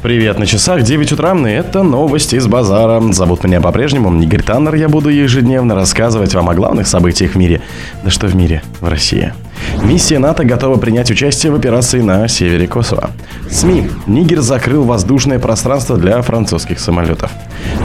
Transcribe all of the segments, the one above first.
Привет на часах, 9 утра, и это новости из базара. Зовут меня по-прежнему Игорь Таннер, я буду ежедневно рассказывать вам о главных событиях в мире. Да что в мире, в России. Миссия НАТО готова принять участие в операции на севере Косово. СМИ. Нигер закрыл воздушное пространство для французских самолетов.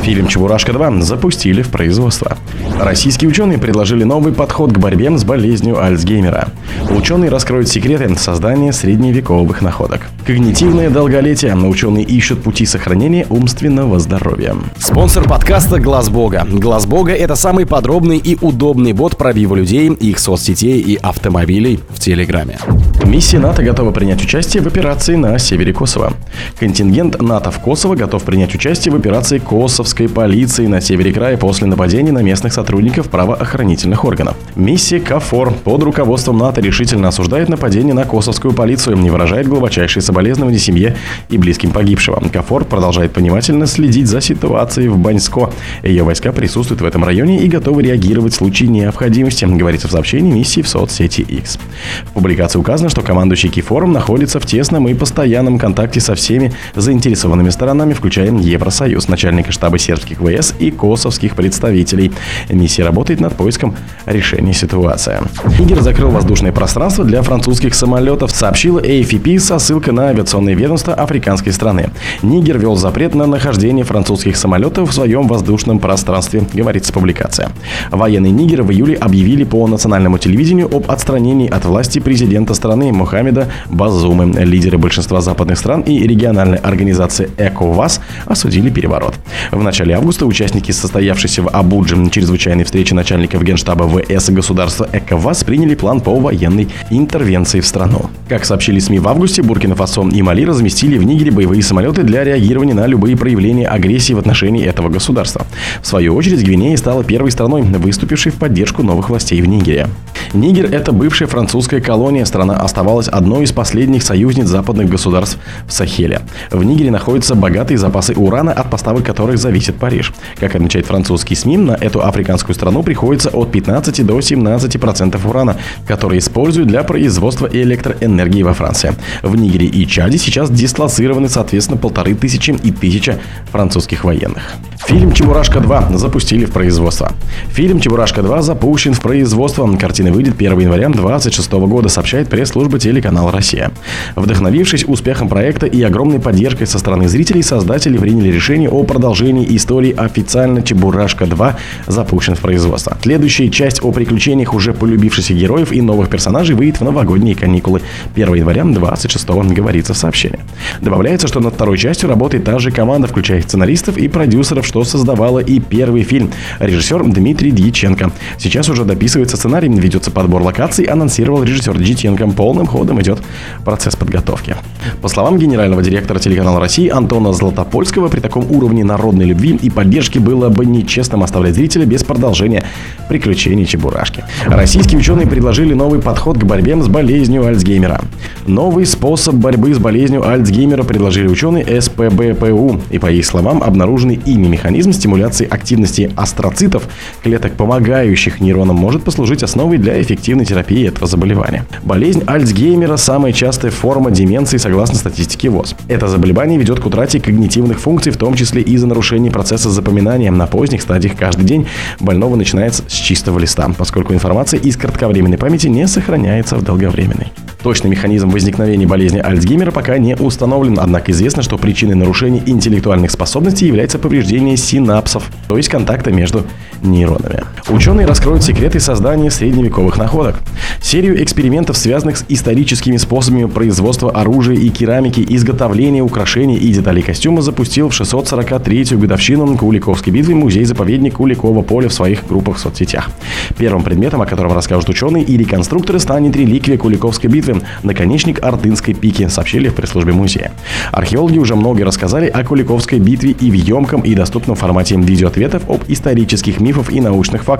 Фильм «Чебурашка-2» запустили в производство. Российские ученые предложили новый подход к борьбе с болезнью Альцгеймера. Ученые раскроют секреты создания средневековых находок. Когнитивное долголетие. Ученые ищут пути сохранения умственного здоровья. Спонсор подкаста Глаз Бога. Глаз Бога это самый подробный и удобный бот пробива людей, их соцсетей и автомобилей в Телеграме. Миссия НАТО готова принять участие в операции на севере Косово. Контингент НАТО в Косово готов принять участие в операции косовской полиции на севере края после нападений на местных сотрудников правоохранительных органов. Миссия КАФОР под руководством НАТО решительно осуждает нападение на косовскую полицию и выражает глубочайшие соболезнования семье и близким погибшего. КАФОР продолжает внимательно следить за ситуацией в Баньско. Ее войска присутствуют в этом районе и готовы реагировать в случае необходимости, говорится в сообщении миссии в соцсети X. В публикации указано, что командующий Кифором находится в тесном и постоянном контакте со всеми заинтересованными сторонами, включая Евросоюз, начальника штаба сербских ВС и косовских представителей. Миссия работает над поиском решения ситуации. Нигер закрыл воздушное пространство для французских самолетов, сообщила AFP со ссылкой на авиационное ведомство африканской страны. Нигер вел запрет на нахождение французских самолетов в своем воздушном пространстве, говорится публикация. Военные Нигера в июле объявили по национальному телевидению об отстранении от власти президента страны Мухаммеда Базумы. Лидеры большинства западных стран и региональной организации ЭКОВАС осудили переворот. В начале августа участники состоявшейся в Абудже чрезвычайной встречи начальников генштаба ВС государства ЭКОВАС приняли план по военной интервенции в страну. Как сообщили СМИ в августе, Буркина-Фасо и Мали разместили в Нигере боевые самолеты для реагирования на любые проявления агрессии в отношении этого государства. В свою очередь, Гвинея стала первой страной, выступившей в поддержку новых властей в Нигере. Нигер – это бывшая французская колония. Страна оставалась одной из последних союзниц западных государств в Сахеле. В Нигере находятся богатые запасы урана, от поставок которых зависит Париж. Как отмечает французский СМИ, на эту африканскую страну приходится от 15 до 17% процентов урана, который используют для производства электроэнергии во Франции. В Нигере и Чаде сейчас дислоцированы, соответственно, полторы тысячи и тысяча французских военных. Фильм «Чебурашка 2» запустили в производство. Фильм «Чебурашка 2» запущен в производство. Картина выйдет 1 января 2026 года, сообщает пресс-служба телеканала «Россия». Вдохновившись успехом проекта и огромной поддержкой со стороны зрителей, создатели приняли решение о продолжении истории официально «Чебурашка 2» запущен в производство. Следующая часть о приключениях уже полюбившихся героев и новых персонажей выйдет в новогодние каникулы 1 января 26 говорится в сообщении. Добавляется, что над второй частью работает та же команда, включая сценаристов и продюсеров, что создавала и первый фильм. Режиссер Дмитрий Дьяченко. Сейчас уже дописывается сценарий, ведется подбор локаций, анонсировал режиссер Дьяченко. Полным ходом идет процесс подготовки. По словам генерального директора телеканала России Антона Златопольского, при таком уровне народной любви и поддержки было бы нечестным оставлять зрителя без продолжения приключений Чебурашки. Российские ученые предложили новый подход к борьбе с болезнью Альцгеймера. Новый способ борьбы с болезнью Альцгеймера предложили ученые СПБПУ, и по их словам обнаруженный ими механизм Механизм стимуляции активности астроцитов, клеток, помогающих нейронам, может послужить основой для эффективной терапии этого заболевания. Болезнь Альцгеймера – самая частая форма деменции согласно статистике ВОЗ. Это заболевание ведет к утрате когнитивных функций, в том числе из-за нарушений процесса запоминания. На поздних стадиях каждый день больного начинается с чистого листа, поскольку информация из кратковременной памяти не сохраняется в долговременной. Точный механизм возникновения болезни Альцгеймера пока не установлен, однако известно, что причиной нарушения интеллектуальных способностей является повреждение синапсов, то есть контакта между нейронами. Ученые раскроют секреты создания средневековых находок. Серию экспериментов, связанных с историческими способами производства оружия и керамики, изготовления украшений и деталей костюма, запустил в 643-ю годовщину Куликовской битвы музей-заповедник Куликова поля в своих группах в соцсетях. Первым предметом, о котором расскажут ученые и реконструкторы, станет реликвия Куликовской битвы наконечник Ордынской пики, сообщили в пресс-службе музея. Археологи уже много рассказали о Куликовской битве и в емком и доступном формате видеоответов об исторических мифах и научных фактах,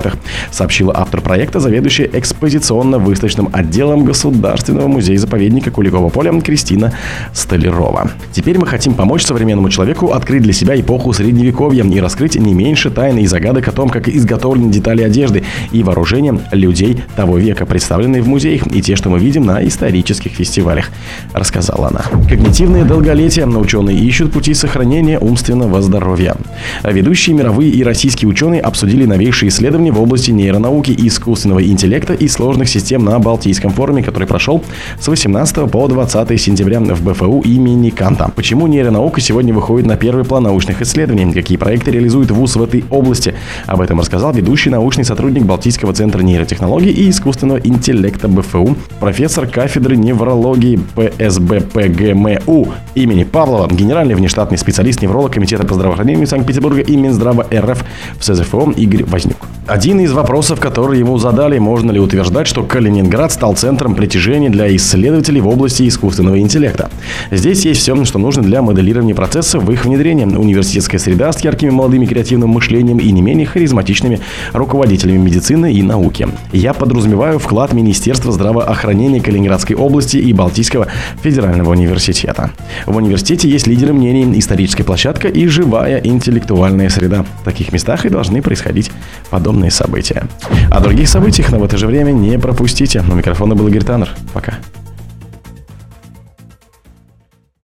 сообщила автор проекта, заведующая экспозиционно-выставочным отделом Государственного музея-заповедника Куликового поля Кристина Столярова. Теперь мы хотим помочь современному человеку открыть для себя эпоху Средневековья и раскрыть не меньше тайны и загадок о том, как изготовлены детали одежды и вооружения людей того века, представленные в музеях, и те, что мы видим на исторических фестивалях, рассказала она. Когнитивное долголетие. Ученые ищут пути сохранения умственного здоровья. Ведущие мировые и российские ученые обсудили новейшие исследования в области нейронауки, искусственного интеллекта и сложных систем на Балтийском форуме, который прошел с 18 по 20 сентября в БФУ имени Канта. Почему нейронаука сегодня выходит на первый план научных исследований? Какие проекты реализует ВУЗ в этой области? Об этом рассказал ведущий научный сотрудник Балтийского центра нейротехнологий и искусственного интеллекта БФУ, профессор кафедры неврологии ПСБПГМУ имени Павлова, генеральный внештатный специалист невролог Комитета по здравоохранению Санкт-Петербурга и Минздрава РФ в СЗФО Игорь Вознюк. Один из вопросов, который ему задали, можно ли утверждать, что Калининград стал центром притяжения для исследователей в области искусственного интеллекта. Здесь есть все, что нужно для моделирования процесса в их внедрении. Университетская среда с яркими молодыми креативным мышлением и не менее харизматичными руководителями медицины и науки. Я подразумеваю вклад Министерства здравоохранения Калининградской области и Балтийского федерального университета. В университете есть лидеры мнений, историческая площадка и живая интеллектуальная среда. В таких местах и должны происходить подобные подобные события. О других событиях, но в это же время не пропустите. У микрофона был Игорь Таннер. Пока.